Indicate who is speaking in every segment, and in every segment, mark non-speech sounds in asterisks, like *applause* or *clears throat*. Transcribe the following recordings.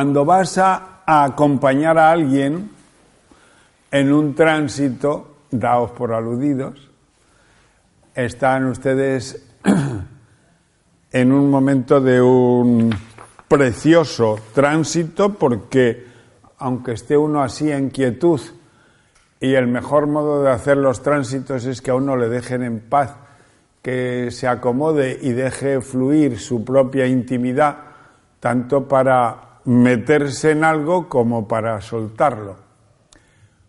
Speaker 1: Cuando vas a, acompañar a alguien en un tránsito, daos por aludidos, están ustedes *clears throat* en un momento de un precioso tránsito porque aunque esté uno así en quietud y el mejor modo de hacer los tránsitos es que a uno le dejen en paz, que se acomode y deje fluir su propia intimidad, tanto para meterse en algo como para soltarlo.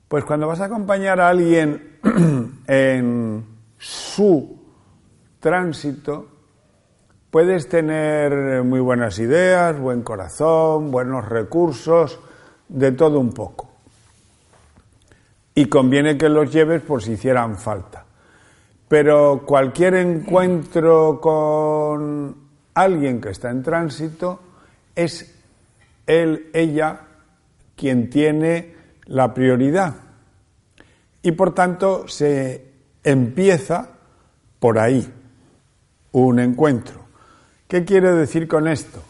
Speaker 1: Pues cuando vas a acompañar a alguien *clears throat* en su tránsito, puedes tener muy buenas ideas, buen corazón, buenos recursos, de todo un poco. Y conviene que los lleves por si hicieran falta. Pero cualquier encuentro con alguien que está en tránsito es él, ella, quien tiene la prioridad. Y por tanto se empieza por ahí un encuentro. ¿Qué quiero decir con esto?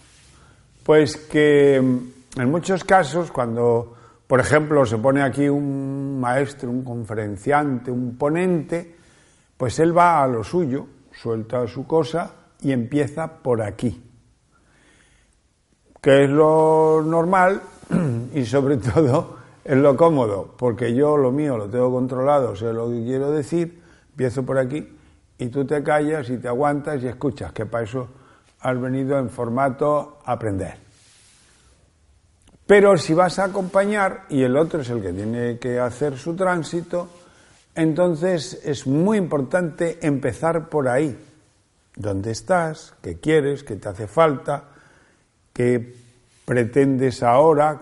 Speaker 1: Pues que en muchos casos, cuando, por ejemplo, se pone aquí un maestro, un conferenciante, un ponente, pues él va a lo suyo, suelta su cosa y empieza por aquí que es lo normal *clears throat* y sobre todo es lo cómodo, porque yo lo mío lo tengo controlado, sé lo que quiero decir, empiezo por aquí y tú te callas y te aguantas y escuchas, que para eso has venido en formato aprender. Pero si vas a acompañar y el otro es el que tiene que hacer su tránsito, entonces es muy importante empezar por ahí. ¿Dónde estás? ¿Qué quieres? ¿Qué te hace falta? ¿Qué pretendes ahora?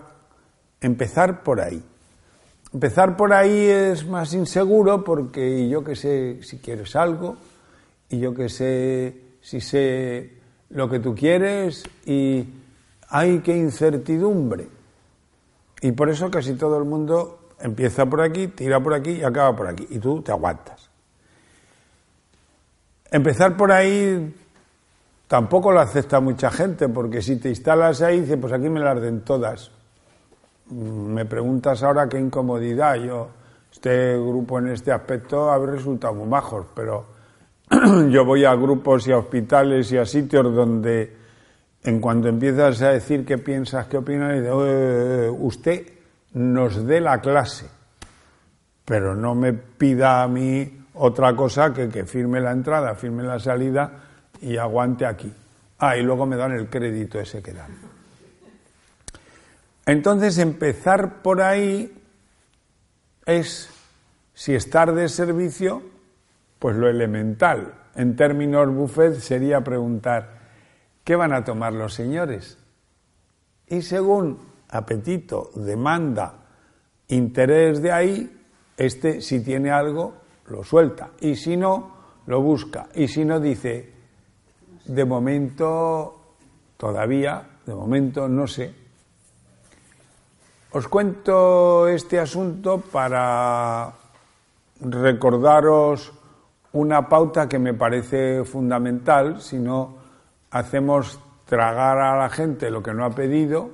Speaker 1: Empezar por ahí. Empezar por ahí es más inseguro porque yo que sé si quieres algo y yo que sé si sé lo que tú quieres y hay que incertidumbre. Y por eso casi todo el mundo empieza por aquí, tira por aquí y acaba por aquí. Y tú te aguantas. Empezar por ahí tampoco lo acepta mucha gente, porque si te instalas ahí, dice, pues aquí me las den todas. Me preguntas ahora qué incomodidad. Yo, este grupo en este aspecto habría resultado muy majos, pero *clears throat* yo voy a grupos y a hospitales y a sitios donde en cuanto empiezas a decir qué piensas, qué opinas, dice, "Eh, usted nos dé la clase, pero no me pida a mí otra cosa que que firme la entrada, firme la salida y aguante aquí. Ah, y luego me dan el crédito ese que dan. Entonces, empezar por ahí es, si estar de servicio, pues lo elemental. En términos buffet sería preguntar, ¿qué van a tomar los señores? Y según apetito, demanda, interés de ahí, este si tiene algo, lo suelta. Y si no, lo busca. Y si no, dice, de momento, todavía, de momento, no sé. Os cuento este asunto para recordaros una pauta que me parece fundamental, si no hacemos tragar a la gente lo que no ha pedido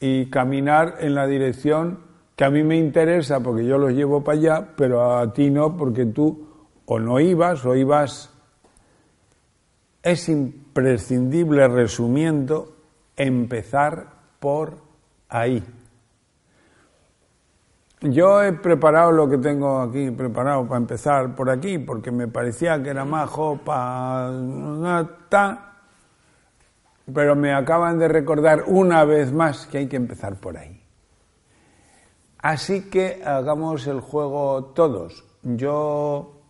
Speaker 1: y caminar en la dirección que a mí me interesa porque yo los llevo para allá, pero a ti no porque tú o no ibas o ibas. Es imprescindible, resumiendo, empezar por ahí. Yo he preparado lo que tengo aquí preparado para empezar por aquí, porque me parecía que era majo para... Pero me acaban de recordar una vez más que hay que empezar por ahí. Así que hagamos el juego todos. Yo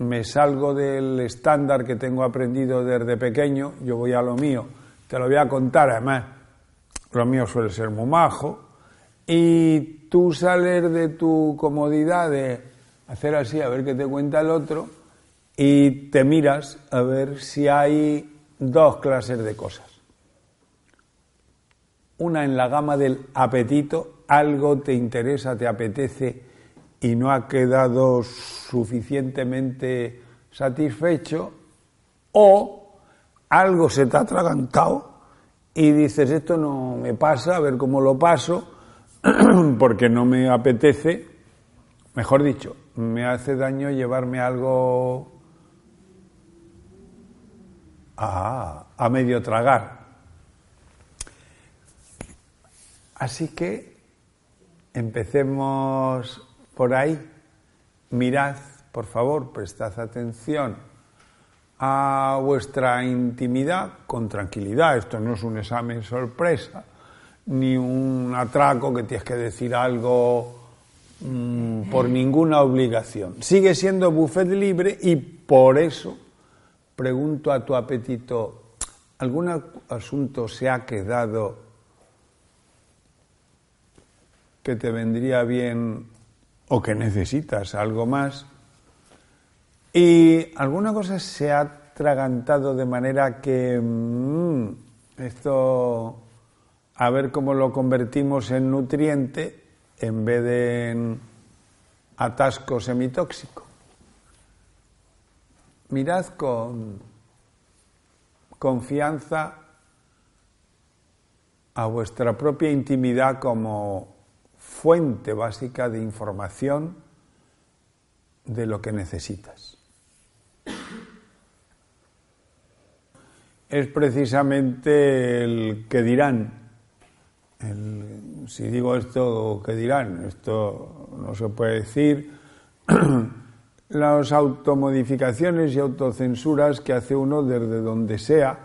Speaker 1: me salgo del estándar que tengo aprendido desde pequeño, yo voy a lo mío, te lo voy a contar, además, lo mío suele ser muy majo, y tú sales de tu comodidad de hacer así, a ver qué te cuenta el otro, y te miras a ver si hay dos clases de cosas. Una en la gama del apetito, algo te interesa, te apetece y no ha quedado suficientemente satisfecho, o algo se te ha atragantado y dices, esto no me pasa, a ver cómo lo paso, *clears throat* porque no me apetece, mejor dicho, me hace daño llevarme algo a, a medio tragar. Así que Empecemos por ahí. Mirad, por favor, prestad atención a vuestra intimidad con tranquilidad. Esto no es un examen sorpresa, ni un atraco que tienes que decir algo mm, por ninguna obligación. Sigue siendo buffet libre y por eso pregunto a tu apetito, ¿algún asunto se ha quedado que te vendría bien o que necesitas algo más. Y alguna cosa se ha atragantado de manera que mm, esto, a ver cómo lo convertimos en nutriente en vez de en atasco semitóxico. Mirad con confianza a vuestra propia intimidad como fuente básica de información de lo que necesitas. Es precisamente el que dirán, si digo esto, ¿qué dirán? Esto no se puede decir. *clears throat* Las automodificaciones y autocensuras que hace uno desde donde sea,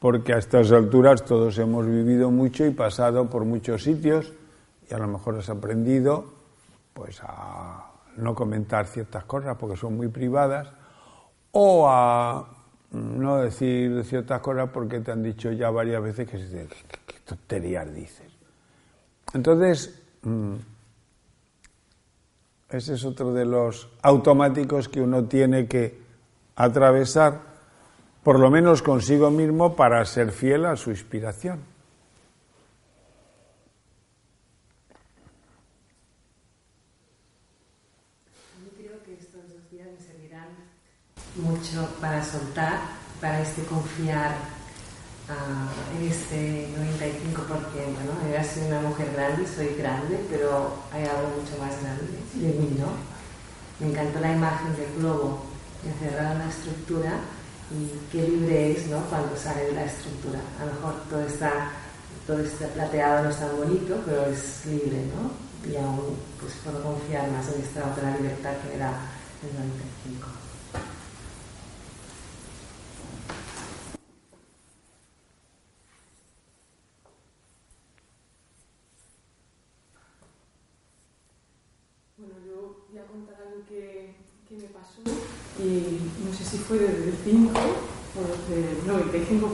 Speaker 1: porque a estas alturas todos hemos vivido mucho y pasado por muchos sitios y a lo mejor has aprendido pues a no comentar ciertas cosas porque son muy privadas o a no decir ciertas cosas porque te han dicho ya varias veces que, qué tonterías dices. Entonces, mm, ese es otro de los automáticos que uno tiene que atravesar, por lo menos consigo mismo, para ser fiel a su inspiración.
Speaker 2: Mucho para soltar, para este confiar uh, en este 95%. ¿no? Yo soy una mujer grande, soy grande, pero hay algo mucho más grande de mí, ¿no? Me encantó la imagen del globo encerrado en la estructura y qué libre es ¿no? cuando sale de la estructura. A lo mejor todo está, todo está plateado, no es tan bonito, pero es libre, ¿no? Y aún pues, puedo confiar más en esta otra libertad que era el 95.
Speaker 3: Y no sé si fue desde el 5 o desde el 95%.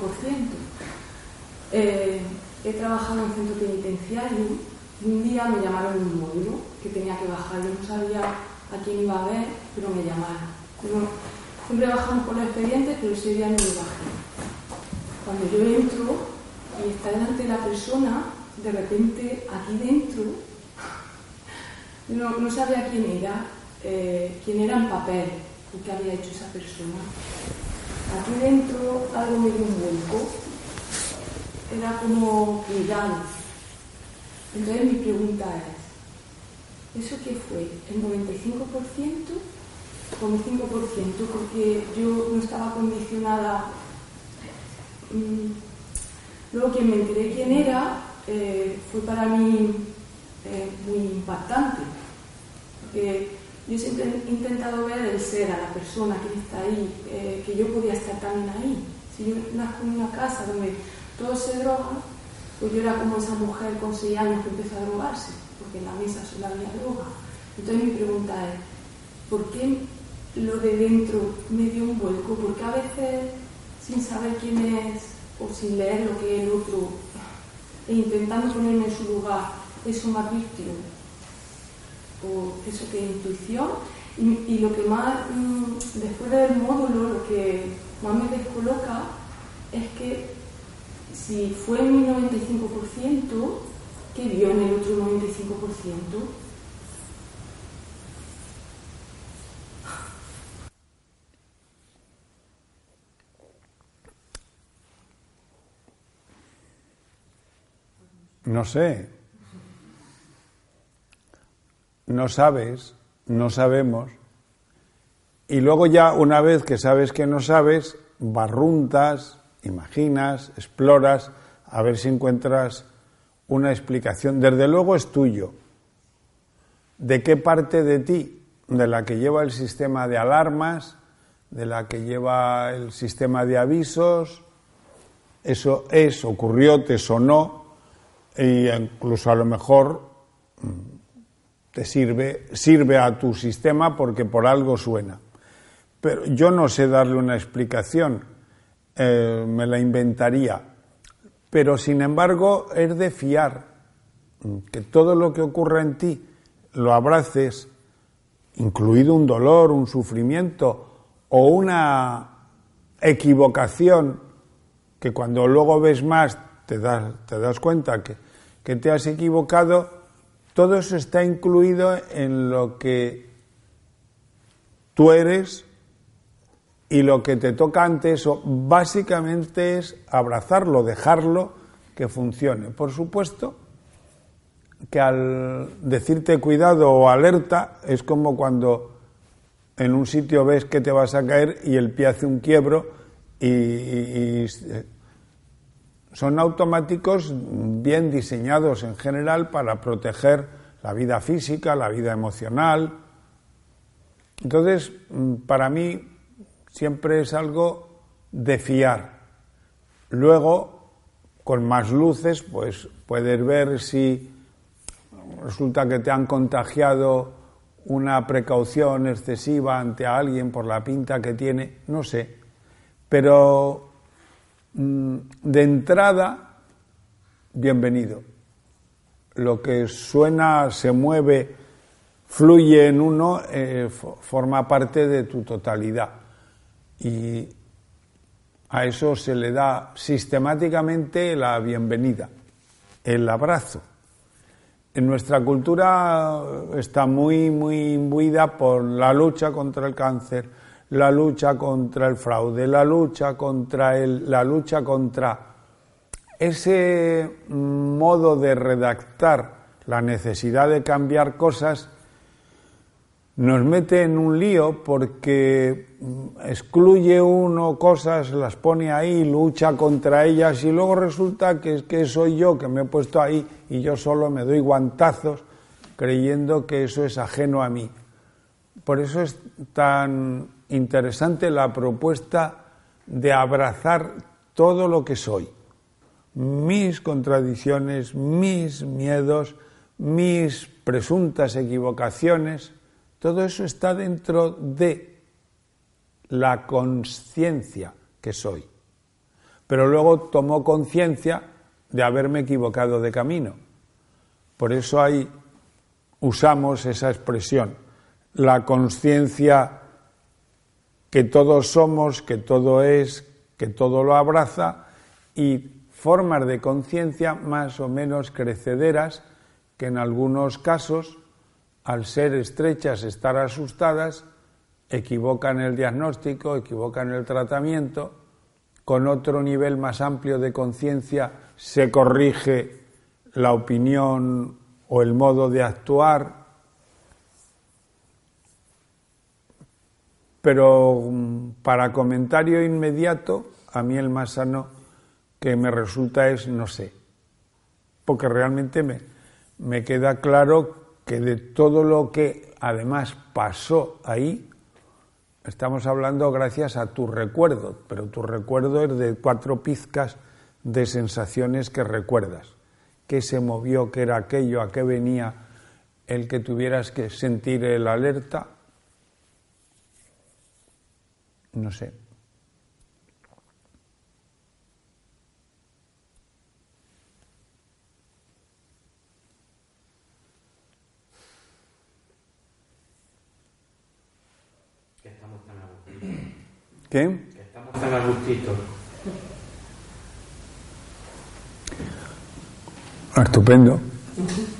Speaker 3: Eh, he trabajado en centro penitenciario y un día me llamaron un módulo que tenía que bajar. Yo no sabía a quién iba a ver, pero me llamaron. siempre bajamos por los expedientes, pero ese día no me bajé. Cuando yo entro y está delante de la persona, de repente aquí dentro, no, no sabía quién era, eh, quién era en papel y qué había hecho esa persona. Aquí dentro algo me dio un vuelco, era como cuidado, Entonces mi pregunta es, ¿eso qué fue? ¿El 95% o un 5%? Porque yo no estaba condicionada. Mm, luego quien me enteré quién era eh, fue para mí eh, muy impactante. Porque yo siempre he intentado ver el ser a la persona que está ahí, eh, que yo podía estar también ahí. Si yo nazco en una casa donde todos se drogan, pues yo era como esa mujer con seis años que empezó a drogarse, porque en la mesa solo había droga. Entonces mi pregunta es, ¿por qué lo de dentro me dio un vuelco? Porque a veces, sin saber quién es o sin leer lo que es el otro, e intentando ponerme en su lugar, eso más víctima o eso que intuición. Y, lo que más, mm, después del módulo, lo que más me descoloca es que si fue mi 95%, ¿qué vio en el otro 95%?
Speaker 1: No sé. No sabes, no sabemos. Y luego ya una vez que sabes que no sabes, barruntas, imaginas, exploras, a ver si encuentras una explicación. Desde luego es tuyo. ¿De qué parte de ti? De la que lleva el sistema de alarmas, de la que lleva el sistema de avisos. Eso es, ocurrió, te sonó, e incluso a lo mejor mm, te sirve, sirve a tu sistema porque por algo suena. Pero yo no sé darle una explicación eh, me la inventaría. Pero sin embargo es de fiar que todo lo que ocurra en ti lo abraces, incluido un dolor, un sufrimiento o una equivocación que cuando luego ves más te das, te das cuenta que, que te has equivocado, todo eso está incluido en lo que tú eres y lo que te toca ante eso básicamente es abrazarlo, dejarlo que funcione. Por supuesto que al decirte cuidado o alerta es como cuando en un sitio ves que te vas a caer y el pie hace un quiebro y, son automáticos bien diseñados en general para proteger la vida física, la vida emocional. Entonces, mm, para mí, siempre es algo de fiar. Luego, con más luces, pues puedes ver si resulta que te han contagiado una precaución excesiva ante alguien por la pinta que tiene, no sé. Pero de entrada, bienvenido. Lo que suena, se mueve, fluye en uno, eh, forma parte de tu totalidad y a eso se le da sistemáticamente la bienvenida, el abrazo. En nuestra cultura está muy, muy imbuida por la lucha contra el cáncer, la lucha contra el fraude, la lucha contra el, la lucha contra ese modo de redactar la necesidad de cambiar cosas nos mete en un lío porque excluye uno cosas, las pone ahí, lucha contra ellas y luego resulta que, que soy yo que me he puesto ahí y yo solo me doy guantazos creyendo que eso es ajeno a mí. Por eso es tan interesante la propuesta de abrazar todo lo que soy, mis contradicciones, mis miedos, mis presuntas equivocaciones, todo eso está dentro de la conciencia que soy. Pero luego tomó conciencia de haberme equivocado de camino. Por eso ahí usamos esa expresión, la conciencia que todos somos, que todo es, que todo lo abraza y formas de conciencia más o menos crecederas que en algunos casos al ser estrechas, estar asustadas, equivocan el diagnóstico, equivocan el tratamiento, con otro nivel más amplio de conciencia se corrige la opinión o el modo de actuar, pero mm, para comentario inmediato, a mí el más sano que me resulta es no sé, porque realmente me, me queda claro que de todo lo que además pasó ahí, estamos hablando gracias a tu recuerdo, pero tu recuerdo es de cuatro pizcas de sensaciones que recuerdas. ¿Qué se movió? ¿Qué era aquello? ¿A qué venía el que tuvieras que sentir el alerta? No sé.
Speaker 4: Que estamos tan.
Speaker 1: ¿Qué?
Speaker 4: Que estamos tan a gustito.
Speaker 1: Ah, Estupendo. *laughs*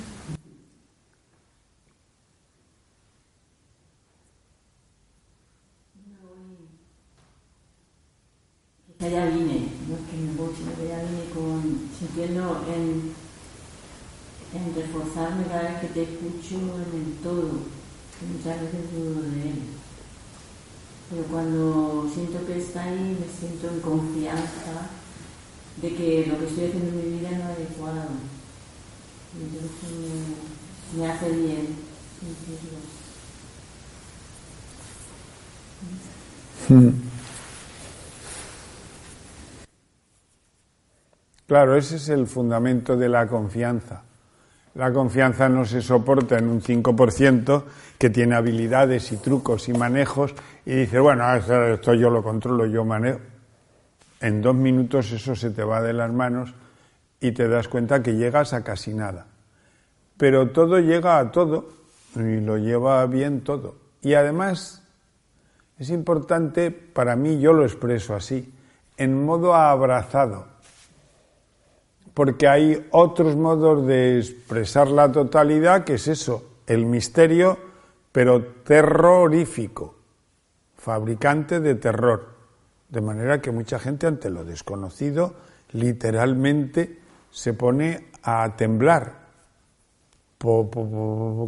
Speaker 5: Ya vine, no es que me voy, sino que ya vine con, sintiendo en, en reforzarme cada vez que te escucho en el todo, que muchas veces dudo de él. Pero cuando siento que está ahí, me siento en confianza de que lo que estoy haciendo en mi vida no es adecuado. Y entonces me, me hace bien sentirlo.
Speaker 1: Claro, ese es el fundamento de la confianza. La confianza no se soporta en un 5% que tiene habilidades y trucos y manejos y dice, bueno, esto, esto yo lo controlo, yo manejo. En dos minutos eso se te va de las manos y te das cuenta que llegas a casi nada. Pero todo llega a todo y lo lleva bien todo. Y además es importante, para mí yo lo expreso así, en modo abrazado porque hay otros modos de expresar la totalidad, que es eso, el misterio, pero terrorífico, fabricante de terror. De manera que mucha gente ante lo desconocido literalmente se pone a temblar.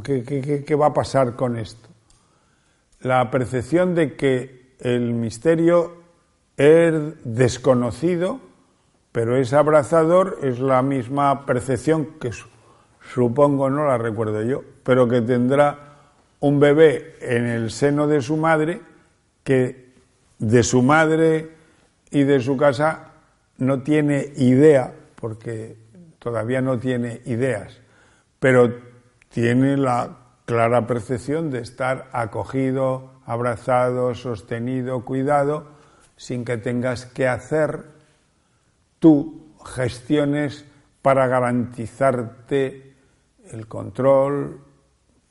Speaker 1: ¿Qué, qué, va a pasar con esto? La percepción de que el misterio es desconocido, pero es abrazador, es la misma percepción que supongo, no la recuerdo yo, pero que tendrá un bebé en el seno de su madre que de su madre y de su casa no tiene idea, porque todavía no tiene ideas, pero tiene la clara percepción de estar acogido, abrazado, sostenido, cuidado, sin que tengas que hacer tú gestiones para garantizarte el control,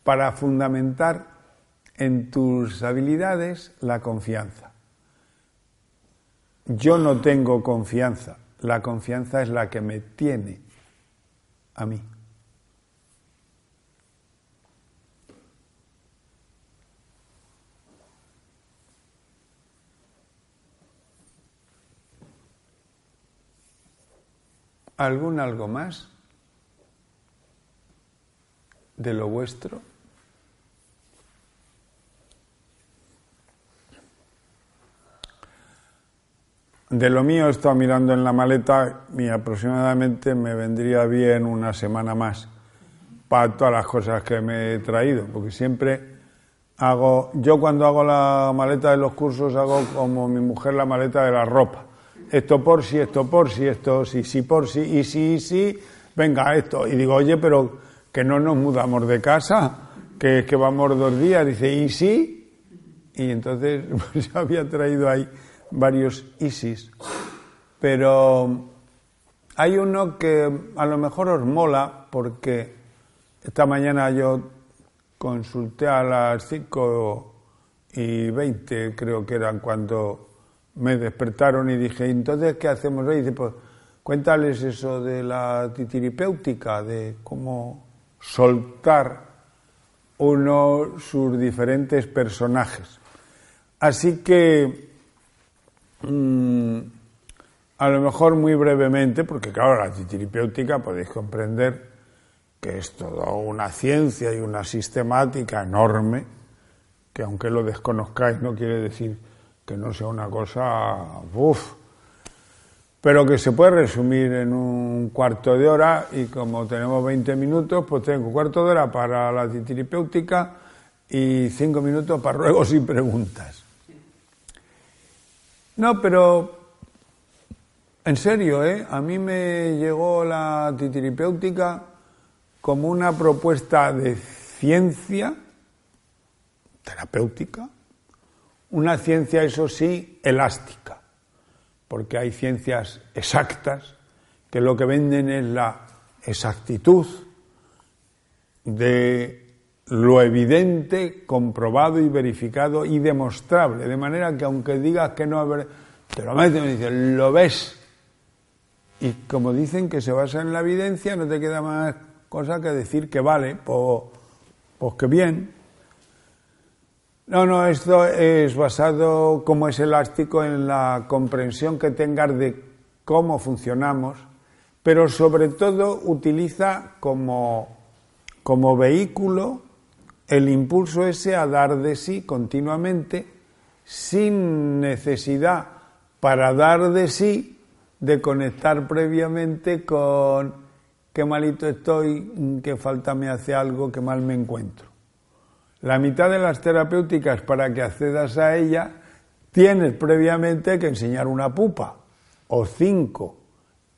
Speaker 1: para fundamentar en tus habilidades la confianza. Yo no tengo confianza, la confianza es la que me tiene a mí. ¿Algún algo más de lo vuestro? De lo mío he estado mirando en la maleta y aproximadamente me vendría bien una semana más para todas las cosas que me he traído, porque siempre hago, yo cuando hago la maleta de los cursos hago como mi mujer la maleta de la ropa esto por si, esto por si, esto sí, sí por si, y sí, sí, venga esto. Y digo, oye, pero que no nos mudamos de casa, que es que vamos dos días. Dice, ¿y sí? Y entonces *laughs* pues, yo había traído ahí varios ISIS. Pero hay uno que a lo mejor os mola porque esta mañana yo consulté a las 5 y 20, creo que eran cuando me despertaron y dije, entonces, ¿qué hacemos hoy? dice, pues cuéntales eso de la titiripéutica, de cómo soltar uno sus diferentes personajes. Así que mm, a lo mejor muy brevemente, porque claro, la titiripéutica podéis comprender que es toda una ciencia y una sistemática enorme, que aunque lo desconozcáis no quiere decir que no sea una cosa, uff, pero que se puede resumir en un cuarto de hora y como tenemos 20 minutos, pues tengo un cuarto de hora para la titiripéutica y cinco minutos para ruegos y preguntas. No, pero en serio, ¿eh? A mí me llegó la titiripéutica como una propuesta de ciencia terapéutica, una ciencia, eso sí, elástica, porque hay ciencias exactas que lo que venden es la exactitud de lo evidente, comprobado y verificado y demostrable, de manera que aunque digas que no, te lo meten y dicen, lo ves. Y como dicen que se basa en la evidencia, no te queda más cosa que decir que vale, pues, pues que bien. No, no, esto es basado, como es elástico, en la comprensión que tengas de cómo funcionamos, pero sobre todo utiliza como, como vehículo el impulso ese a dar de sí continuamente, sin necesidad para dar de sí de conectar previamente con qué malito estoy, qué falta me hace algo, qué mal me encuentro. La mitad de las terapéuticas para que accedas a ella tienes previamente que enseñar una pupa o cinco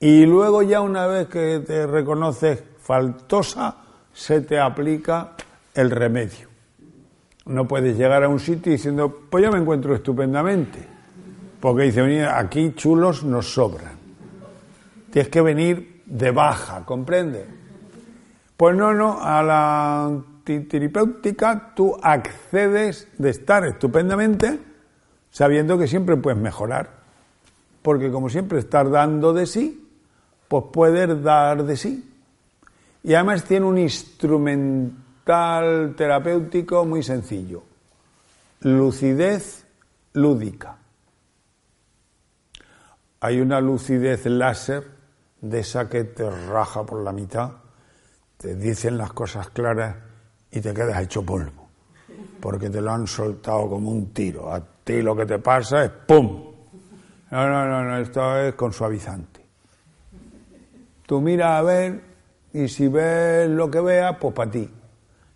Speaker 1: y luego ya una vez que te reconoces faltosa se te aplica el remedio. No puedes llegar a un sitio diciendo, pues yo me encuentro estupendamente, porque dice, aquí chulos nos sobran. Tienes que venir de baja, ¿comprende? Pues no, no, a la terapéutica tú accedes de estar estupendamente sabiendo que siempre puedes mejorar. Porque como siempre estás dando de sí, pues puedes dar de sí. Y además tiene un instrumento terapéutico muy sencillo. Lucidez lúdica. Hay una lucidez láser de esa que te raja por la mitad, te dicen las cosas claras y te quedas hecho polvo, porque te lo han soltado como un tiro. A ti lo que te pasa es ¡pum! No, no, no, no esto es con suavizante. Tú mira a ver y si ves lo que veas, pues para ti.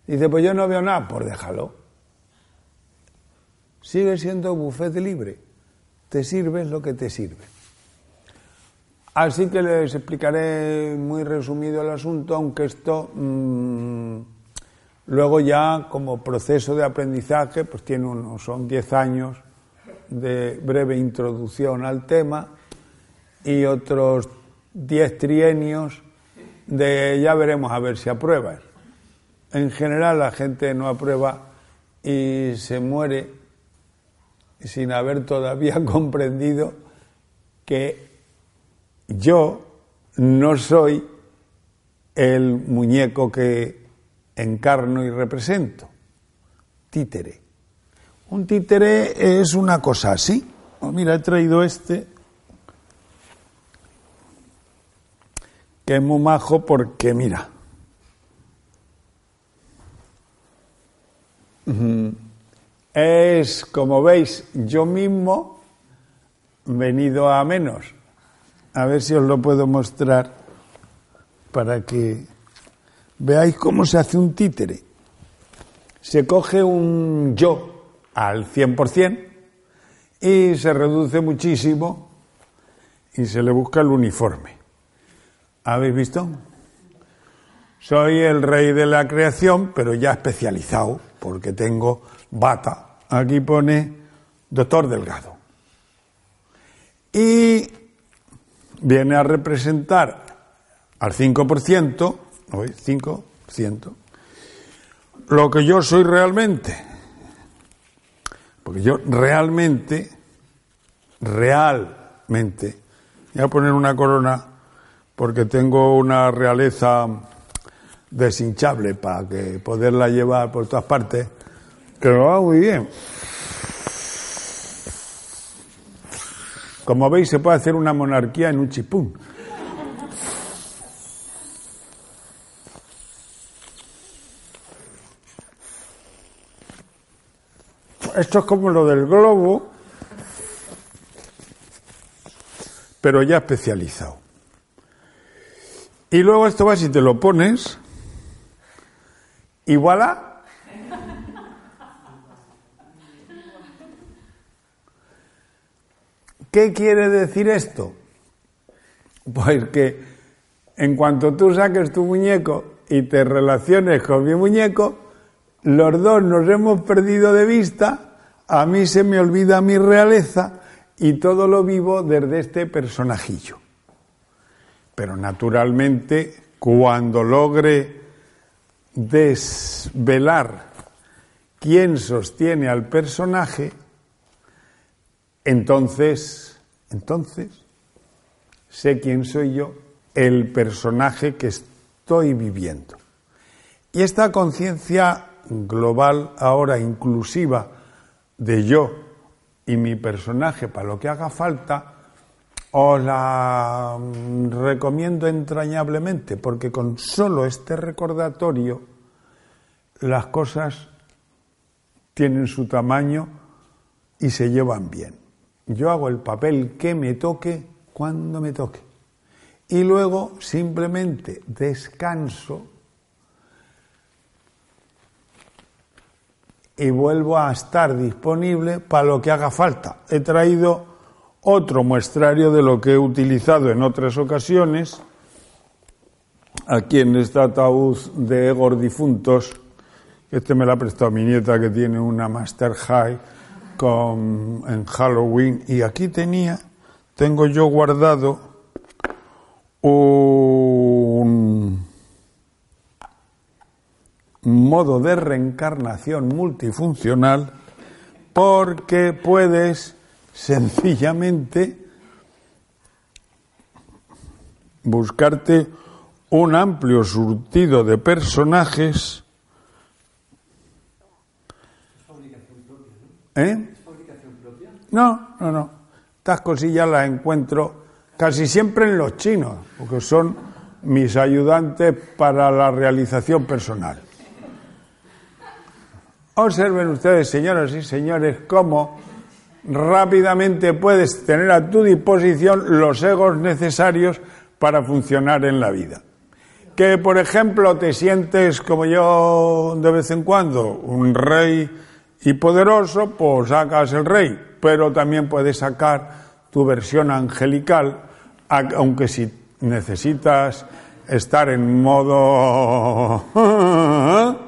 Speaker 1: Dice, pues yo no veo nada, pues déjalo. Sigue siendo bufete libre. Te sirves lo que te sirve. Así que les explicaré muy resumido el asunto, aunque esto mmm, luego ya como proceso de aprendizaje, pues tiene unos, son 10 años de breve introducción al tema y otros 10 trienios de ya veremos a ver si apruebas en general la gente no aprueba y se muere sin haber todavía *laughs* comprendido que yo no soy el muñeco que encarno y represento. Títere. Un títere es una cosa así. Oh, mira, he traído este, que es muy majo porque, mira, Es, como veis, yo mismo venido a menos. A ver si os lo puedo mostrar para que veáis cómo se hace un títere. Se coge un yo al 100% y se reduce muchísimo y se le busca el uniforme. ¿Habéis visto? Soy el rey de la creación, pero ya especializado porque tengo bata. Aquí pone doctor Delgado. Y viene a representar al 5%, 5%, lo que yo soy realmente. Porque yo realmente, realmente, voy a poner una corona porque tengo una realeza deshinchable para que poderla llevar por todas partes, que lo va muy bien. Como veis, se puede hacer una monarquía en un chipún. Esto es como lo del globo, pero ya especializado. Y luego esto va, si te lo pones, y voilà. ¿Qué quiere decir esto? Pues que en cuanto tú saques tu muñeco y te relaciones con mi muñeco, los dos nos hemos perdido de vista, a mí se me olvida mi realeza y todo lo vivo desde este personajillo. Pero naturalmente, cuando logre desvelar quién sostiene al personaje, entonces, entonces, sé quién soy yo, el personaje que estoy viviendo. Y esta conciencia global, ahora inclusiva, de yo y mi personaje para lo que haga falta, os la mm, recomiendo entrañablemente, porque con solo este recordatorio las cosas tienen su tamaño y se llevan bien. Yo hago el papel que me toque cuando me toque. Y luego simplemente descanso y vuelvo a estar disponible para lo que haga falta. He traído otro muestrario de lo que he utilizado en otras ocasiones, aquí en este ataúd de Egor difuntos, este me lo ha prestado mi nieta que tiene una Master High con, en Halloween, y aquí tenía, tengo yo guardado un modo de reencarnación multifuncional porque puedes sencillamente buscarte un amplio surtido de personajes. ¿Eh? No, no, no. Estas cosillas las encuentro casi siempre en los chinos, porque son mis ayudantes para la realización personal. Observen ustedes, señoras y señores, cómo rápidamente puedes tener a tu disposición los egos necesarios para funcionar en la vida. Que, por ejemplo, te sientes como yo de vez en cuando, un rey y poderoso, pues sacas el rey, pero también puedes sacar tu versión angelical, aunque si necesitas estar en modo... *laughs*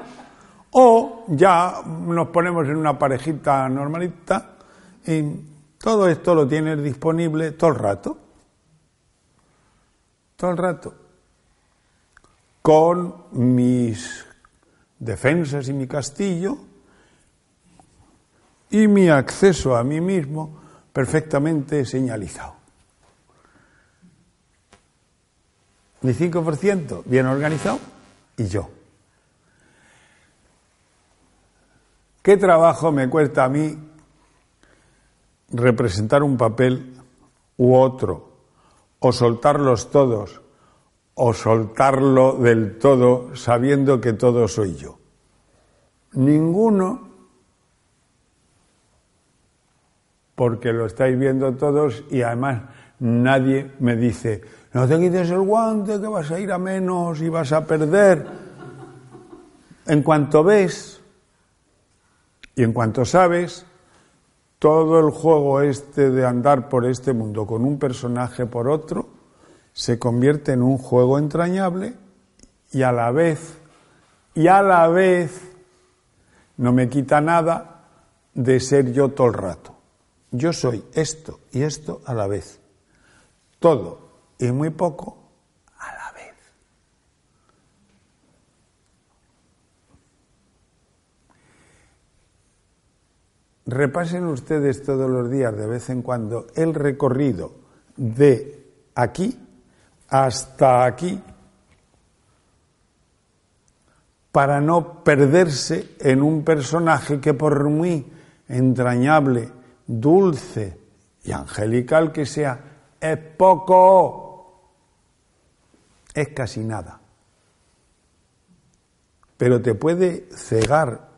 Speaker 1: o ya nos ponemos en una parejita normalita y todo esto lo tienes disponible todo el rato. Todo el rato. Con mis defensas y mi castillo y mi acceso a mí mismo perfectamente señalizado. Mi 5% bien organizado y yo. ¿Qué trabajo me cuesta a mí representar un papel u otro, o soltarlos todos, o soltarlo del todo sabiendo que todo soy yo. Ninguno, porque lo estáis viendo todos y además nadie me dice, no te quites el guante que vas a ir a menos y vas a perder. En cuanto ves y en cuanto sabes, todo el juego este de andar por este mundo con un personaje por otro se convierte en un juego entrañable y a la vez, y a la vez, no me quita nada de ser yo todo el rato. Yo soy esto y esto a la vez. Todo y muy poco Repasen ustedes todos los días, de vez en cuando, el recorrido de aquí hasta aquí para no perderse en un personaje que por muy entrañable, dulce y angelical que sea, es poco, es casi nada. Pero te puede cegar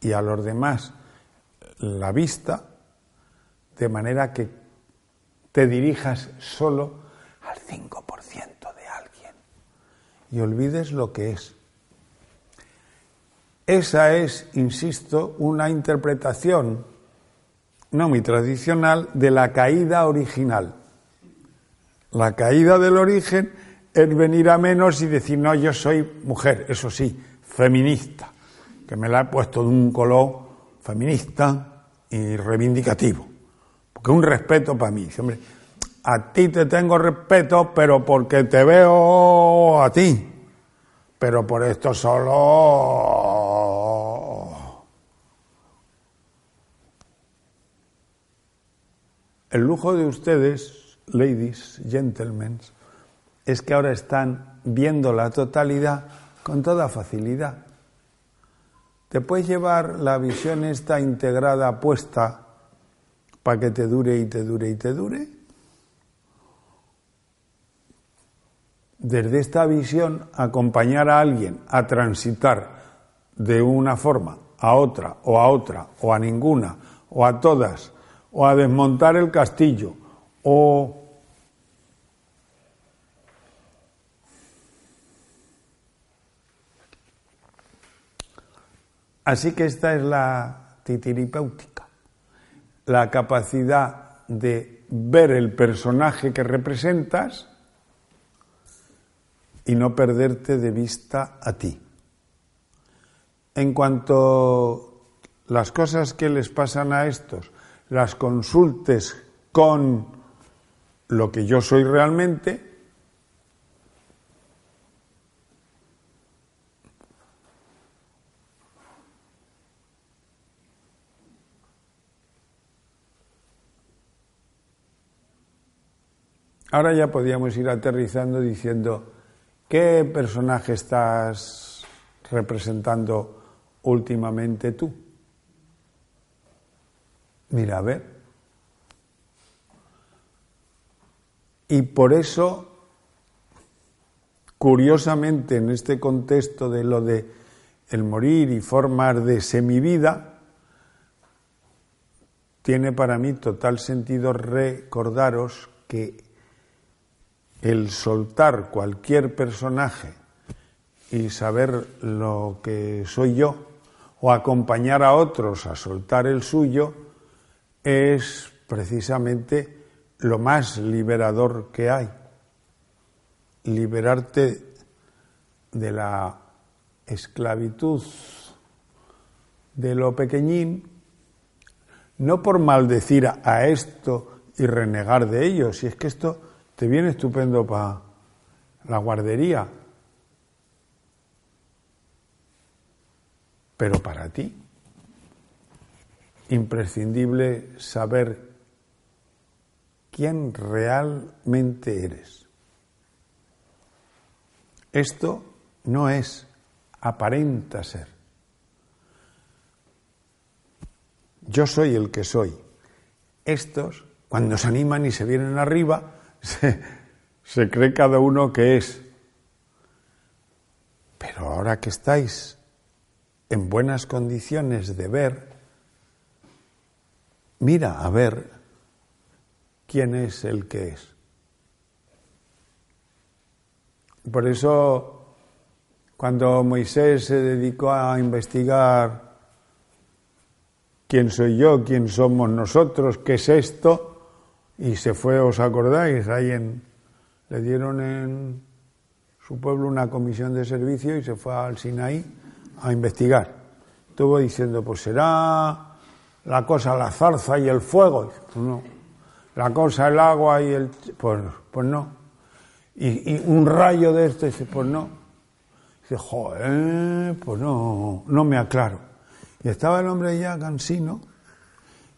Speaker 1: y a los demás la vista de manera que te dirijas solo al 5% de alguien y olvides lo que es. Esa es, insisto, una interpretación no muy tradicional de la caída original. La caída del origen es venir a menos y decir, no, yo soy mujer, eso sí, feminista, que me la he puesto de un color feminista y reivindicativo. Porque un respeto para mí. Hombre, a ti te tengo respeto, pero porque te veo a ti. Pero por esto solo El lujo de ustedes, ladies, gentlemen, es que ahora están viendo la totalidad con toda facilidad. Te puedes llevar la visión esta integrada puesta para que te dure y te dure y te dure. Desde esta visión, acompañar a alguien a transitar de una forma a otra, o a otra, o a ninguna, o a todas, o a desmontar el castillo, o Así que esta es la titiripéutica, la capacidad de ver el personaje que representas y no perderte de vista a ti. En cuanto las cosas que les pasan a estos las consultes con lo que yo soy realmente, Ahora ya podíamos ir aterrizando diciendo, ¿qué personaje estás representando últimamente tú? Mira, a ver. Y por eso, curiosamente, en este contexto de lo de el morir y formar de semivida, tiene para mí total sentido recordaros que el soltar cualquier personaje y saber lo que soy yo, o acompañar a otros a soltar el suyo, es precisamente lo más liberador que hay. Liberarte de la esclavitud de lo pequeñín, no por maldecir a esto y renegar de ello, si es que esto te viene estupendo para la guardería, pero para ti imprescindible saber quién realmente eres. Esto no es aparenta ser. Yo soy el que soy. Estos, cuando se animan y se vienen arriba, se, cree cada uno que es. Pero ahora que estáis en buenas condiciones de ver, mira a ver quién es el que es. Por eso, cuando Moisés se dedicó a investigar quién soy yo, quién somos nosotros, qué es esto, y se fue, ¿os acordáis? Ahí en, le dieron en su pueblo una comisión de servicio y se fue al Sinaí a investigar. Estuvo diciendo, pues será la cosa la zarza y el fuego. Pues no. La cosa el agua y el... Pues, pues no. Y, un rayo de esto, dice, pues no. Dice, joder, pues no, no me aclaro. Y estaba el hombre ya cansino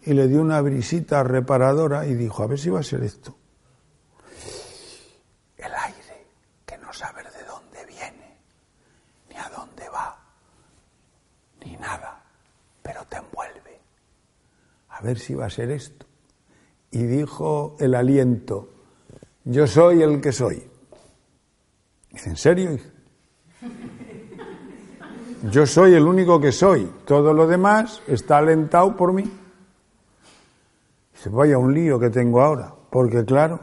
Speaker 1: y le dio una brisita reparadora y dijo, a ver si va a ser esto. El aire, que no saber de dónde viene, ni a dónde va, ni nada, pero te envuelve a ver si va a ser esto. y dijo el aliento, yo soy el que soy. ¿en serio? Yo soy el único que soy. Todo lo demás está alentado por mí. Dice, vaya un lío que tengo ahora. Porque claro,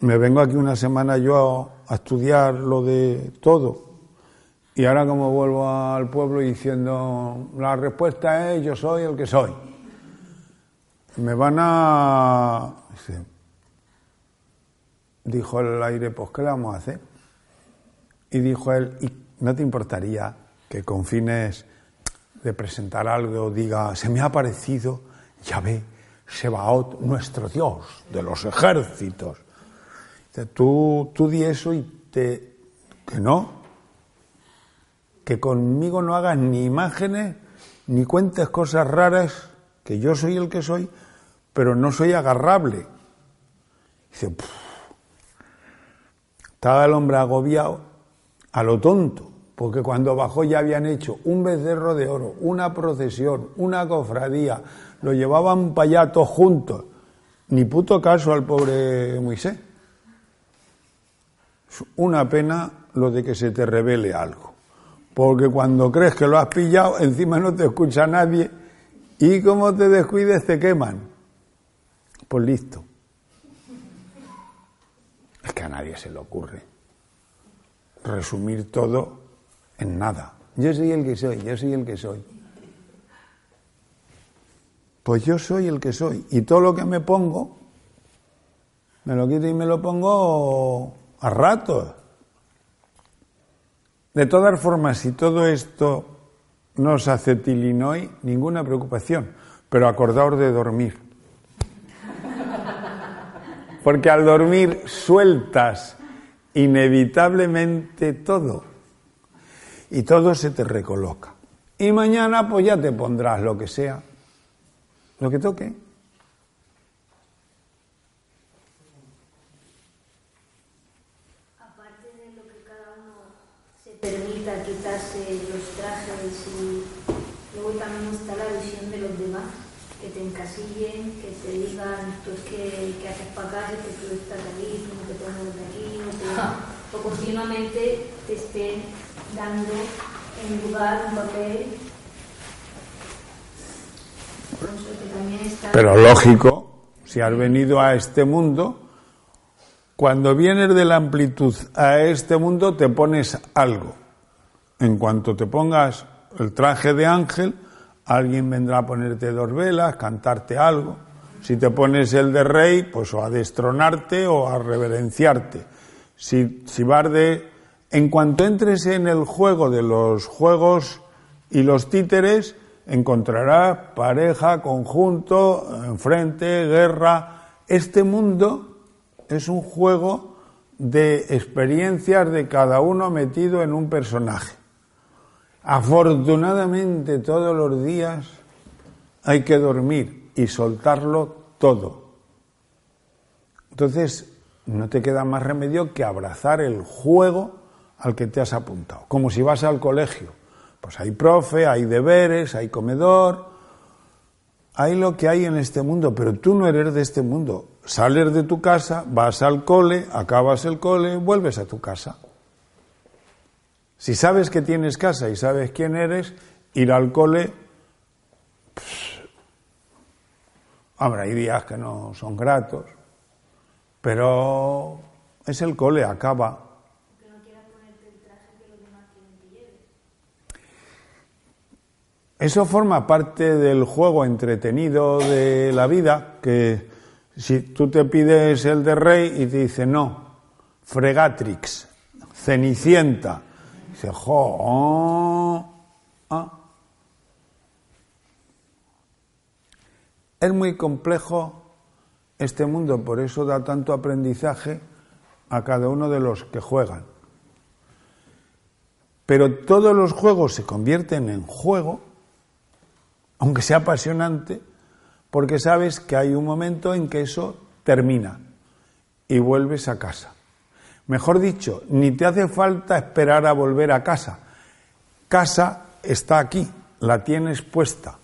Speaker 1: me vengo aquí una semana yo a, estudiar lo de todo. Y ahora como vuelvo al pueblo diciendo, la respuesta es yo soy el que soy. Me van a... dijo el aire, pues ¿qué le vamos a hacer? Y dijo él, ¿y no te importaría que con fines de presentar algo diga, se me ha parecido Yahvé, Sebaot, nuestro Dios de los ejércitos? Dice, Tú, tú di eso y te... que no, que conmigo no hagas ni imágenes, ni cuentes cosas raras, que yo soy el que soy, pero no soy agarrable. Dice, "Puf". estaba el hombre agobiado a lo tonto, porque cuando bajó ya habían hecho un becerro de oro, una procesión, una cofradía, lo llevaban para juntos. Ni puto caso al pobre Moisés. Una pena lo de que se te revele algo. Porque cuando crees que lo has pillado, encima no te escucha nadie y como te descuides te queman. Pues listo. Es que a nadie se le ocurre resumir todo en nada. Yo soy el que soy, yo soy el que soy. Pues yo soy el que soy. Y todo lo que me pongo, me lo quito y me lo pongo a ratos. De todas formas, si todo esto no os hace tilinoy, ninguna preocupación, pero acordaos de dormir. Porque al dormir sueltas inevitablemente todo y todo se te recoloca. Y mañana pues ya te pondrás lo que sea, lo que toque.
Speaker 6: Aparte de lo que cada uno se permita quitarse los trajes y luego también está la visión de los demás, que te encasillen, que te digan tú es que, que haces para acá, es que tú estás aquí, tú no te pones de aquí, o, te- o continuamente te estén dando en lugar un papel. Por eso que también está
Speaker 1: Pero lógico, si has venido a este mundo, cuando vienes de la amplitud a este mundo te pones algo. En cuanto te pongas el traje de ángel, alguien vendrá a ponerte dos velas, cantarte algo. Si te pones el de rey, pues o a destronarte o a reverenciarte. Si, si. En cuanto entres en el juego de los juegos y los títeres, encontrarás pareja, conjunto, enfrente, guerra. Este mundo es un juego de experiencias de cada uno metido en un personaje. Afortunadamente todos los días hay que dormir y soltarlo todo. Entonces no te queda más remedio que abrazar el juego al que te has apuntado, como si vas al colegio. Pues hay profe, hay deberes, hay comedor, hay lo que hay en este mundo, pero tú no eres de este mundo. Sales de tu casa, vas al cole, acabas el cole, vuelves a tu casa. Si sabes que tienes casa y sabes quién eres, ir al cole, pues, hombre, hay días que no son gratos, pero es el cole, acaba. Eso forma parte del juego entretenido de la vida, que si tú te pides el de rey y te dice no, fregatrix, cenicienta, dice, jo, oh, ah. Es muy complejo este mundo, por eso da tanto aprendizaje a cada uno de los que juegan. Pero todos los juegos se convierten en juego, aunque sea apasionante, porque sabes que hay un momento en que eso termina y vuelves a casa. Mejor dicho, ni te hace falta esperar a volver a casa. Casa está aquí, la tienes puesta.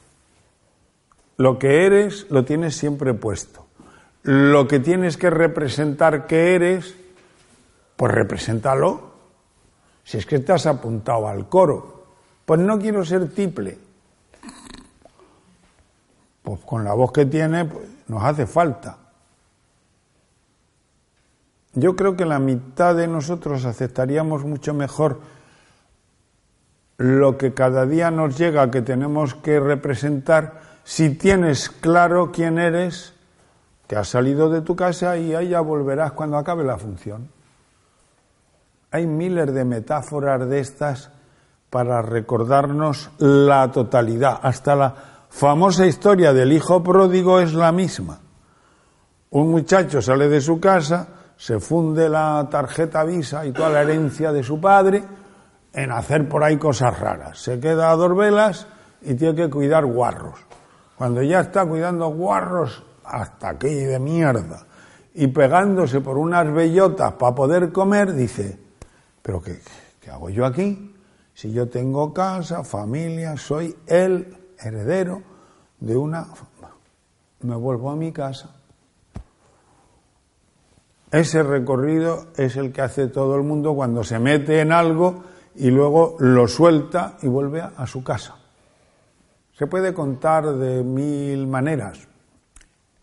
Speaker 1: lo que eres lo tienes siempre puesto. Lo que tienes que representar que eres, pues represéntalo. Si es que estás apuntado al coro, pues no quiero ser tiple. Pues con la voz que tiene, pues nos hace falta. Yo creo que la mitad de nosotros aceptaríamos mucho mejor lo que cada día nos llega que tenemos que representar si tienes claro quién eres, que has salido de tu casa y ahí ya volverás cuando acabe la función. Hay miles de metáforas de estas para recordarnos la totalidad. Hasta la famosa historia del hijo pródigo es la misma. Un muchacho sale de su casa, se funde la tarjeta Visa y toda la herencia de su padre en hacer por ahí cosas raras. Se queda a dos velas y tiene que cuidar guarros. Cuando ya está cuidando guarros hasta aquí de mierda y pegándose por unas bellotas para poder comer, dice, pero qué, ¿qué hago yo aquí? Si yo tengo casa, familia, soy el heredero de una... Me vuelvo a mi casa. Ese recorrido es el que hace todo el mundo cuando se mete en algo y luego lo suelta y vuelve a su casa. Se puede contar de mil maneras.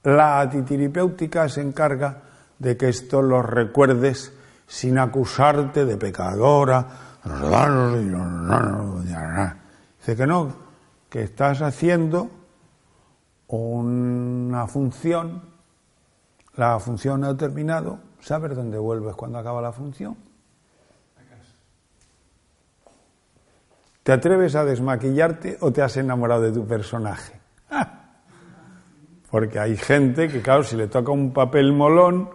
Speaker 1: La titiripéutica se encarga de que esto lo recuerdes sin acusarte de pecadora. Dice que no, que estás haciendo una función, la función ha terminado, ¿sabes dónde vuelves cuando acaba la función? ¿Te atreves a desmaquillarte o te has enamorado de tu personaje? Ah. Porque hay gente que, claro, si le toca un papel molón,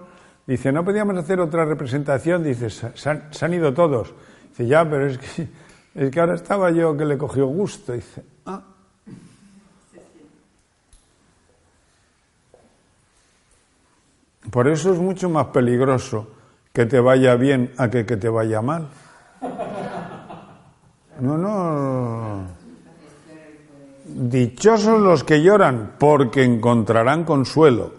Speaker 1: dice, no podíamos hacer otra representación, dice, se han, se han ido todos. Dice, ya, pero es que, es que ahora estaba yo que le cogió gusto. Dice, ah. Por eso es mucho más peligroso que te vaya bien a que que te vaya mal. No, no. Dichosos los que lloran, porque encontrarán consuelo.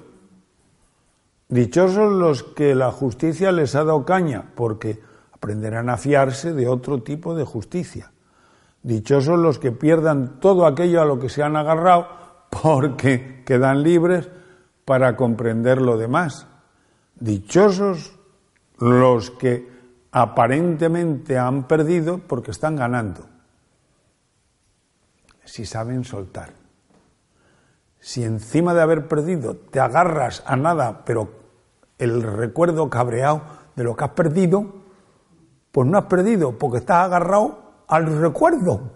Speaker 1: Dichosos los que la justicia les ha dado caña, porque aprenderán a fiarse de otro tipo de justicia. Dichosos los que pierdan todo aquello a lo que se han agarrado, porque *laughs* quedan libres para comprender lo demás. Dichosos los que aparentemente han perdido porque están ganando. Si saben soltar. Si encima de haber perdido te agarras a nada, pero el recuerdo cabreado de lo que has perdido, pues no has perdido porque estás agarrado al recuerdo.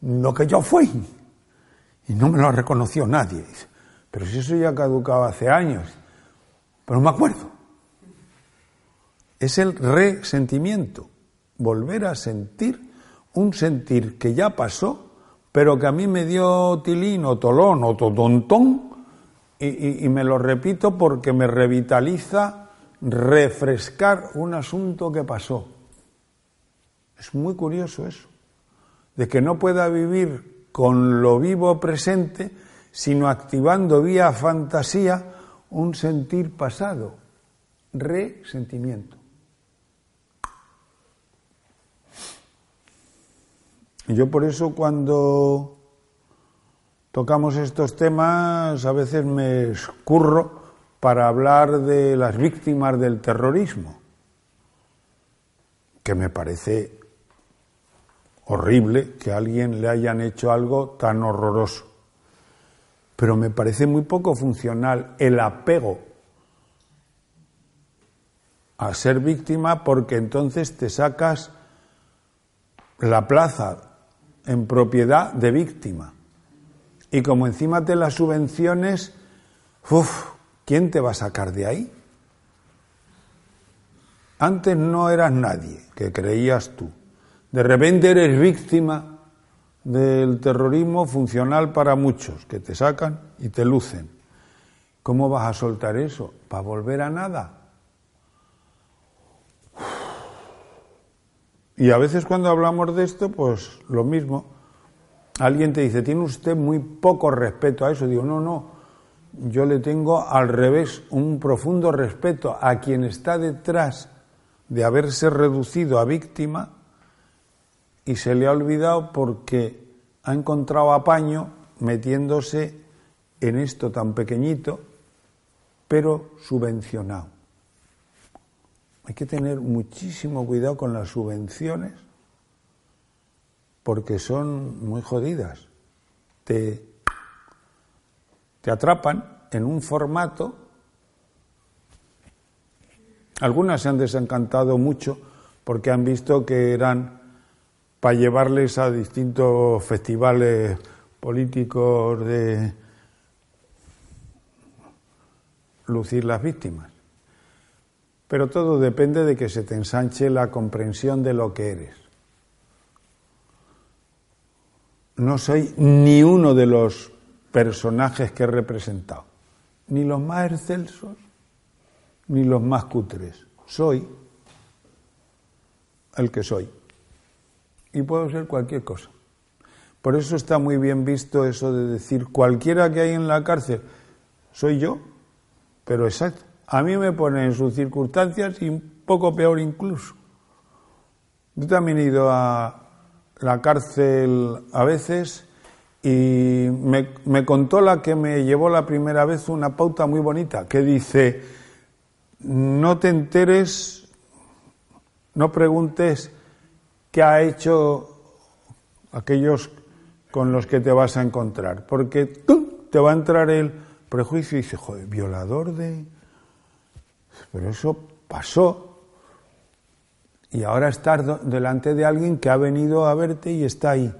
Speaker 1: Lo que yo fui. Y no me lo ha reconocido nadie. Pero si eso ya ha caducado hace años. Pero me acuerdo es el resentimiento, volver a sentir un sentir que ya pasó, pero que a mí me dio tilín o tolón o totontón, y me lo repito porque me revitaliza refrescar un asunto que pasó. Es muy curioso eso, de que no pueda vivir con lo vivo presente, sino activando vía fantasía un sentir pasado, resentimiento. Yo por eso cuando tocamos estos temas a veces me escurro para hablar de las víctimas del terrorismo, que me parece horrible que a alguien le hayan hecho algo tan horroroso. Pero me parece muy poco funcional el apego a ser víctima porque entonces te sacas la plaza en propiedad de víctima. Y como encima te las subvenciones, uff, ¿quién te va a sacar de ahí? Antes no eras nadie, que creías tú. De repente eres víctima del terrorismo funcional para muchos, que te sacan y te lucen. ¿Cómo vas a soltar eso? ¿Para volver a nada? Y a veces cuando hablamos de esto, pues lo mismo. alguien te dice, tiene usted muy poco respeto a eso. Digo, no, no, yo le tengo al revés un profundo respeto a quien está detrás de haberse reducido a víctima y se le ha olvidado porque ha encontrado apaño metiéndose en esto tan pequeñito, pero subvencionado. Hay que tener muchísimo cuidado con las subvenciones porque son muy jodidas. Te, te atrapan en un formato. Algunas se han desencantado mucho porque han visto que eran para llevarles a distintos festivales políticos de lucir las víctimas. Pero todo depende de que se te ensanche la comprensión de lo que eres. No soy ni uno de los personajes que he representado, ni los más excelsos, ni los más cutres. Soy el que soy. Y puedo ser cualquier cosa. Por eso está muy bien visto eso de decir cualquiera que hay en la cárcel, soy yo, pero exacto. A mí me pone en sus circunstancias y un poco peor incluso. Yo también he ido a la cárcel a veces y me, me, contó la que me llevó la primera vez una pauta muy bonita que dice, no te enteres, no preguntes qué ha hecho aquellos con los que te vas a encontrar, porque te va a entrar el prejuicio y dice, joder, violador de... Pero eso pasó. Y ahora estás delante de alguien que ha venido a verte y está ahí.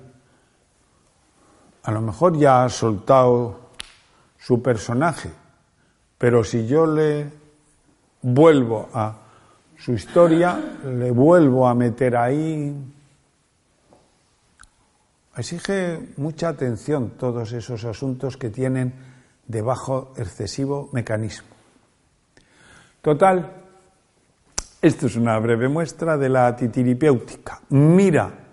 Speaker 1: A lo mejor ya ha soltado su personaje, pero si yo le vuelvo a su historia, le vuelvo a meter ahí. Exige mucha atención todos esos asuntos que tienen de bajo excesivo mecanismo. Total, esto es una breve muestra de la titiripéutica. Mira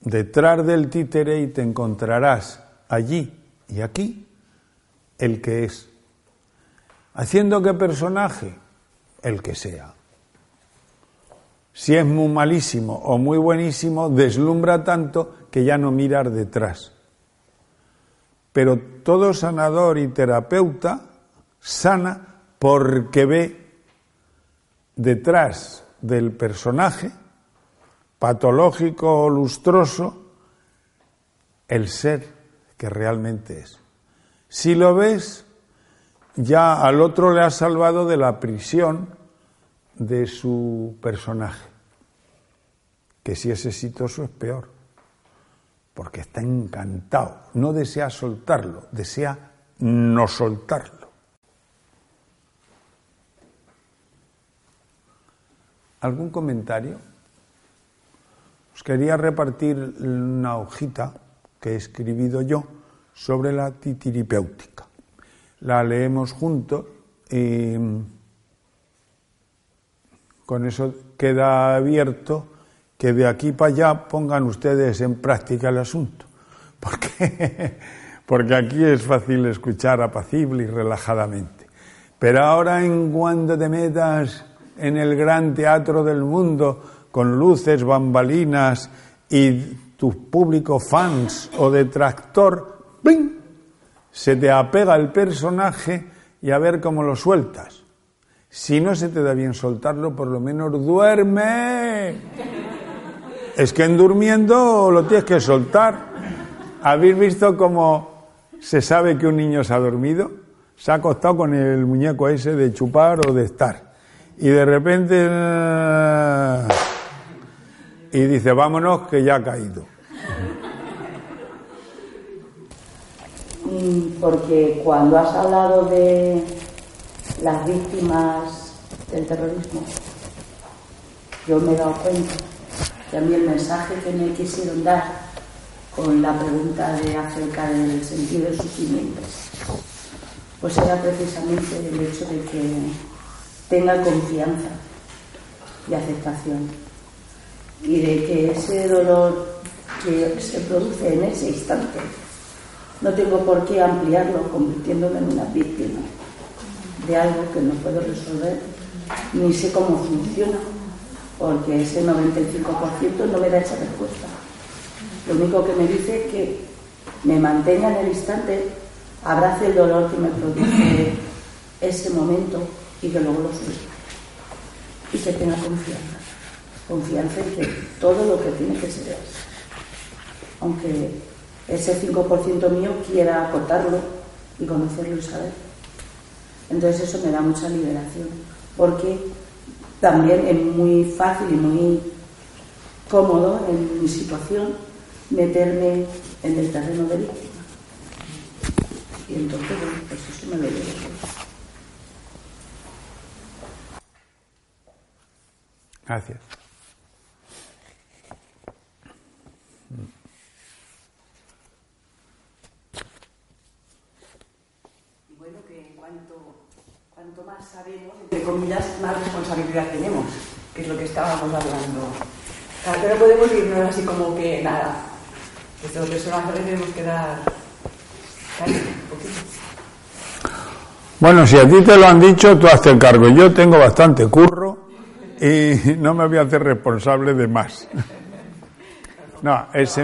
Speaker 1: detrás del títere y te encontrarás allí y aquí el que es. ¿Haciendo qué personaje? El que sea. Si es muy malísimo o muy buenísimo, deslumbra tanto que ya no mirar detrás. Pero todo sanador y terapeuta sana porque ve detrás del personaje, patológico o lustroso, el ser que realmente es. Si lo ves, ya al otro le has salvado de la prisión de su personaje, que si es exitoso es peor porque está encantado, no desea soltarlo, desea no soltarlo. ¿Algún comentario? Os quería repartir una hojita que he escribido yo sobre la titiripéutica. La leemos juntos y con eso queda abierto que de aquí para allá pongan ustedes en práctica el asunto. *laughs* Porque, porque aquí es fácil escuchar apacible y relajadamente. Pero ahora en cuando te metas en el gran teatro del mundo con luces, bambalinas y tu público fans o detractor, ¡ping! se te apega el personaje y a ver cómo lo sueltas. Si no se te da bien soltarlo, por lo menos duerme. Es que en durmiendo lo tienes que soltar. ¿Habéis visto cómo se sabe que un niño se ha dormido? Se ha acostado con el muñeco ese de chupar o de estar. Y de repente... Y dice, vámonos que ya ha caído.
Speaker 5: Mm, porque cuando has hablado de las víctimas del terrorismo, yo me he dado cuenta también el mensaje que me quisieron dar con la pregunta de acerca del sentido del sufrimiento, pues era precisamente el hecho de que tenga confianza y aceptación y de que ese dolor
Speaker 7: que se produce en ese instante. No tengo por qué ampliarlo convirtiéndome en una víctima de algo que no puedo resolver, ni sé cómo funciona, porque ese 95% no me da esa respuesta. Lo único que me dice es que me mantenga en el instante, abrace el dolor que me produce ese momento y que luego lo suelto. Y que tenga confianza. Confianza en que todo lo que tiene que ser es. Aunque ese 5% mío quiera acotarlo y conocerlo y saber. Entonces eso me da mucha liberación, porque también es muy fácil y muy cómodo en mi situación meterme en el terreno de víctima. Y entonces, bueno, pues eso me lo llevo.
Speaker 1: Gracias.
Speaker 7: Y bueno, que cuanto, cuanto más sabemos, entre comillas, más responsabilidad tenemos, que es lo que estábamos hablando.
Speaker 8: Claro, que no podemos irnos así como que nada. Estos personajes tenemos que dar. cariño, un poquito.
Speaker 1: Bueno, si a ti te lo han dicho, tú hazte el cargo. Yo tengo bastante curro y no me voy a hacer responsable de más. No, es,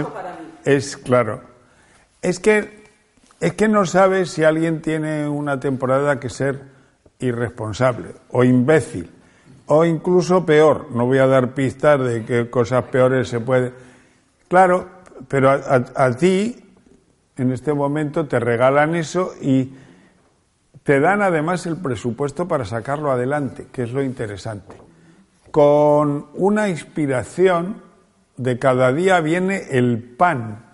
Speaker 1: es claro. Es que, es que no sabes si alguien tiene una temporada que ser irresponsable o imbécil o incluso peor. No voy a dar pistas de qué cosas peores se puede. Claro, pero a ti en este momento te regalan eso y te dan además el presupuesto para sacarlo adelante, que es lo interesante. Con una inspiración de cada día viene el pan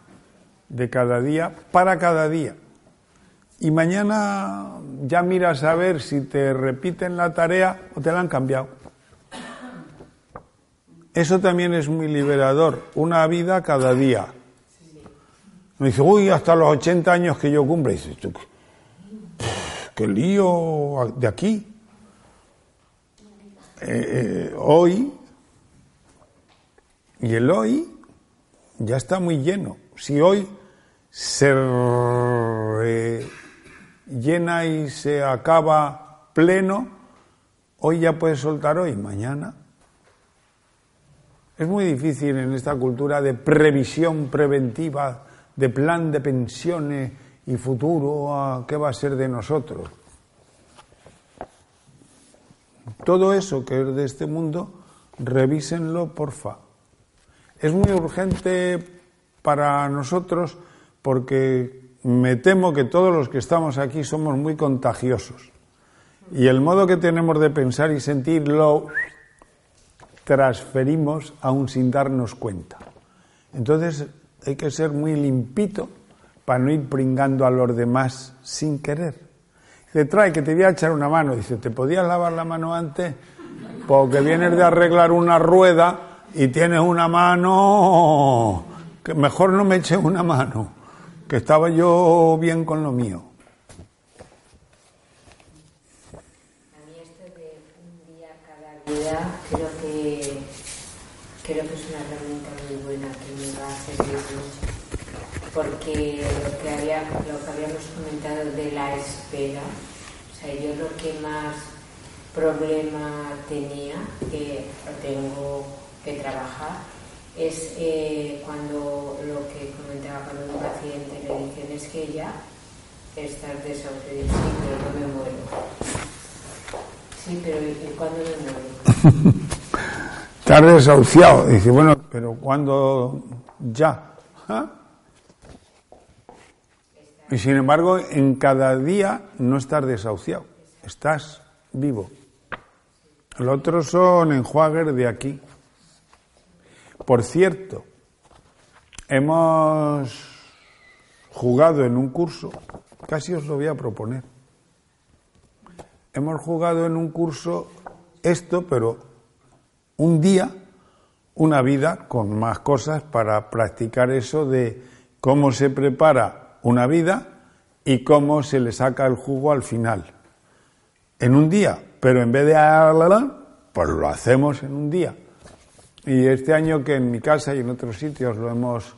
Speaker 1: de cada día para cada día. Y mañana ya miras a ver si te repiten la tarea o te la han cambiado. Eso también es muy liberador, una vida cada día. Me dice, uy, hasta los 80 años que yo cumple. Y dices, "Tú, qué lío de aquí. Eh, eh, hoy, y el hoy ya está muy lleno. Si hoy se llena y se acaba pleno, hoy ya puedes soltar hoy, mañana. Es muy difícil en esta cultura de previsión preventiva, de plan de pensiones y futuro, a qué va a ser de nosotros. Todo eso que es de este mundo, revísenlo, porfa. Es muy urgente para nosotros porque me temo que todos los que estamos aquí somos muy contagiosos. Y el modo que tenemos de pensar y sentir lo transferimos aún sin darnos cuenta. Entonces hay que ser muy limpito para no ir pringando a los demás sin querer. Dice, trae que te voy a echar una mano. Dice, ¿te podías lavar la mano antes? Porque vienes de arreglar una rueda y tienes una mano que mejor no me eche una mano, que estaba yo bien con lo mío.
Speaker 9: A mí esto de un día cada día creo que creo que es una herramienta muy buena que me va a servir mucho porque lo que había lo que habíamos comentado de la espera o sea yo lo que más problema tenía que tengo que trabajar es eh, cuando lo que comentaba cuando un paciente le dicen es que ya estás desahuciado sí pero no me muero Sí, pero ¿y cuándo me muero? *laughs*
Speaker 1: Estás desahuciado. Dice, bueno, pero ¿cuándo ya? ¿Ah? Y sin embargo, en cada día no estás desahuciado, estás vivo. Los otros son enjuagues de aquí. Por cierto, hemos jugado en un curso, casi os lo voy a proponer. Hemos jugado en un curso esto, pero un día, una vida con más cosas para practicar eso de cómo se prepara una vida y cómo se le saca el jugo al final. En un día, pero en vez de alala, pues lo hacemos en un día. Y este año que en mi casa y en otros sitios lo hemos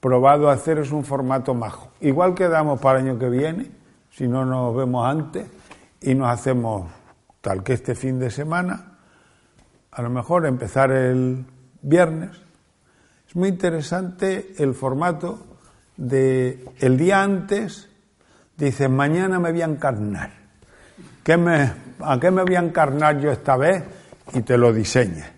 Speaker 1: probado a hacer es un formato majo. Igual quedamos para el año que viene, si no nos vemos antes, y nos hacemos tal que este fin de semana, a lo mejor empezar el viernes. Es muy interesante el formato de el día antes, dices, mañana me voy a encarnar. ¿Qué me, ¿A qué me voy a encarnar yo esta vez? Y te lo diseñas.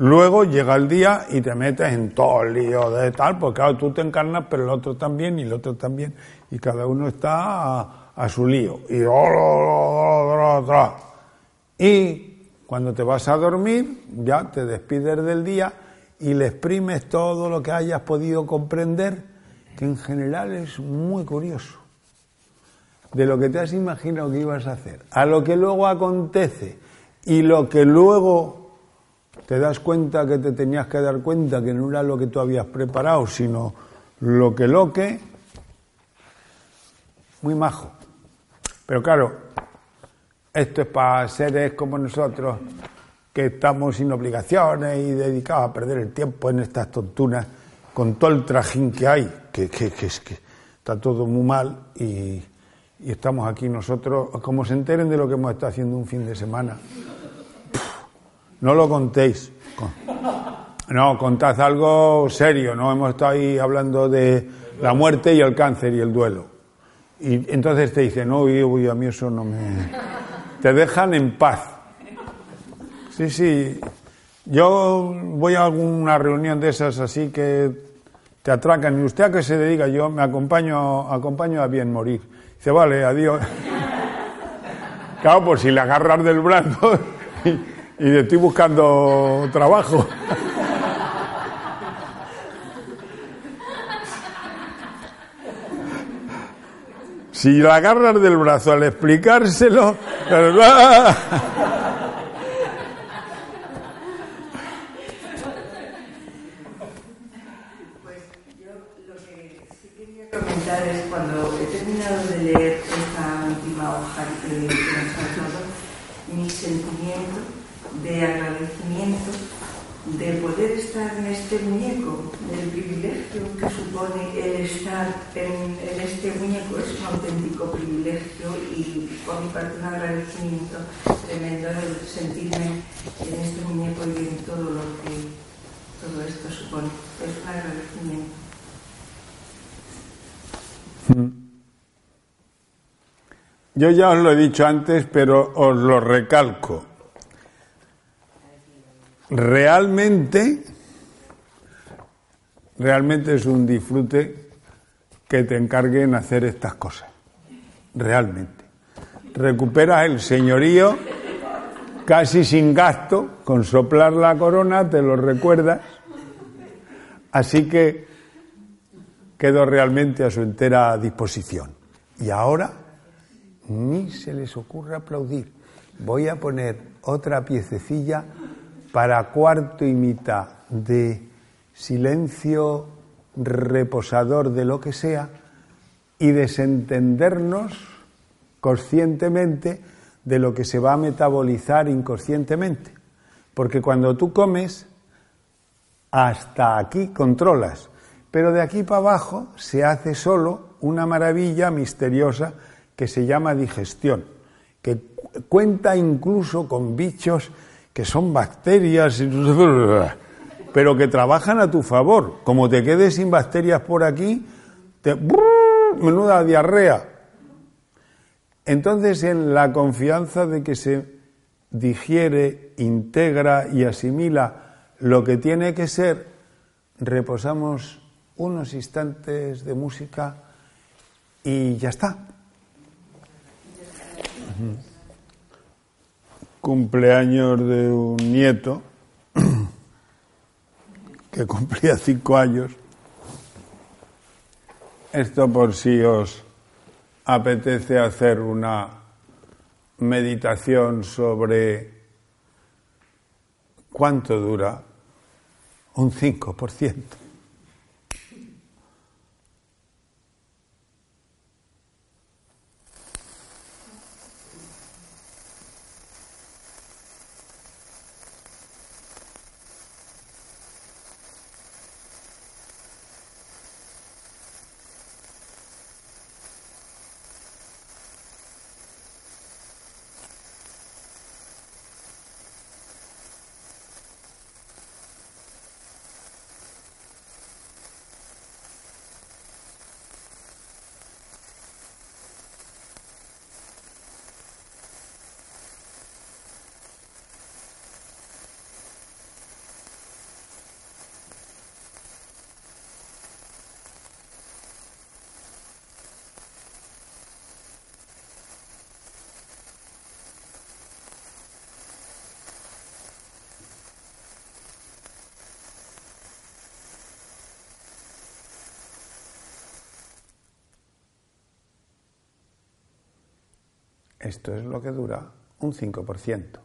Speaker 1: Luego llega el día y te metes en todo el lío de tal, porque claro, tú te encarnas, pero el otro también y el otro también, y cada uno está a, a su lío. Y, y cuando te vas a dormir, ya te despides del día y le exprimes todo lo que hayas podido comprender, que en general es muy curioso, de lo que te has imaginado que ibas a hacer, a lo que luego acontece y lo que luego te das cuenta que te tenías que dar cuenta que no era lo que tú habías preparado, sino lo que lo que, muy majo. Pero claro, esto es para seres como nosotros, que estamos sin obligaciones y dedicados a perder el tiempo en estas tontunas, con todo el trajín que hay, que, que, que, es que está todo muy mal y, y, estamos aquí nosotros, como se enteren de lo que hemos estado haciendo un fin de semana. No lo contéis. No, contad algo serio, no hemos estado ahí hablando de la muerte y el cáncer y el duelo. Y entonces te dicen, no, uy, a mí eso no me... Te dejan en paz. Sí, sí. Yo voy a alguna reunión de esas así que te atracan y usted a que se dedica, yo me acompaño, acompaño a bien morir. Dice, vale, adiós. *laughs* Claro, por si le agarras del brazo *laughs* y, y estoy buscando trabajo. Si la agarras del brazo al explicárselo, ¿verdad?
Speaker 10: Pues yo lo que sí quería comentar es cuando he terminado de leer esta última hoja que nos ha dado, mi sentimiento de agradecimiento de poder estar en este muñeco, del privilegio que supone el estar en, en, este muñeco es un auténtico privilegio y por mi parte un agradecimiento tremendo el sentirme en este muñeco y en todo lo que todo esto supone. Es un agradecimiento.
Speaker 1: Yo ya os lo he dicho antes, pero os lo recalco realmente, realmente es un disfrute que te encarguen hacer estas cosas. Realmente. Recuperas el señorío casi sin gasto, con soplar la corona, te lo recuerdas. Así que quedo realmente a su entera disposición. Y ahora ni se les ocurra aplaudir. Voy a poner otra piececilla para cuarto y mitad de silencio reposador de lo que sea y desentendernos conscientemente de lo que se va a metabolizar inconscientemente. Porque cuando tú comes, hasta aquí controlas, pero de aquí para abajo se hace solo una maravilla misteriosa que se llama digestión, que cuenta incluso con bichos que son bacterias, *laughs* pero que trabajan a tu favor. Como te quedes sin bacterias por aquí, te, menuda diarrea. Entonces, en la confianza de que se digiere, integra y asimila lo que tiene que ser, reposamos unos instantes de música y ya está cumpleaños de un nieto que cumplía cinco años. Esto por si os apetece hacer una meditación sobre cuánto dura un 5%. Esto es lo que dura un 5%.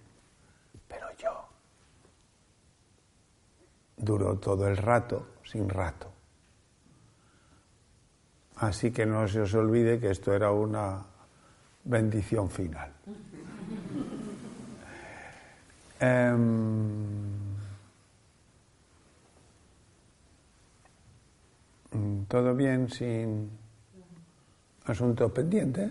Speaker 1: Pero yo duro todo el rato sin rato. Así que no se os olvide que esto era una bendición final. *laughs* Em, ¿Todo bien sin asuntos pendientes?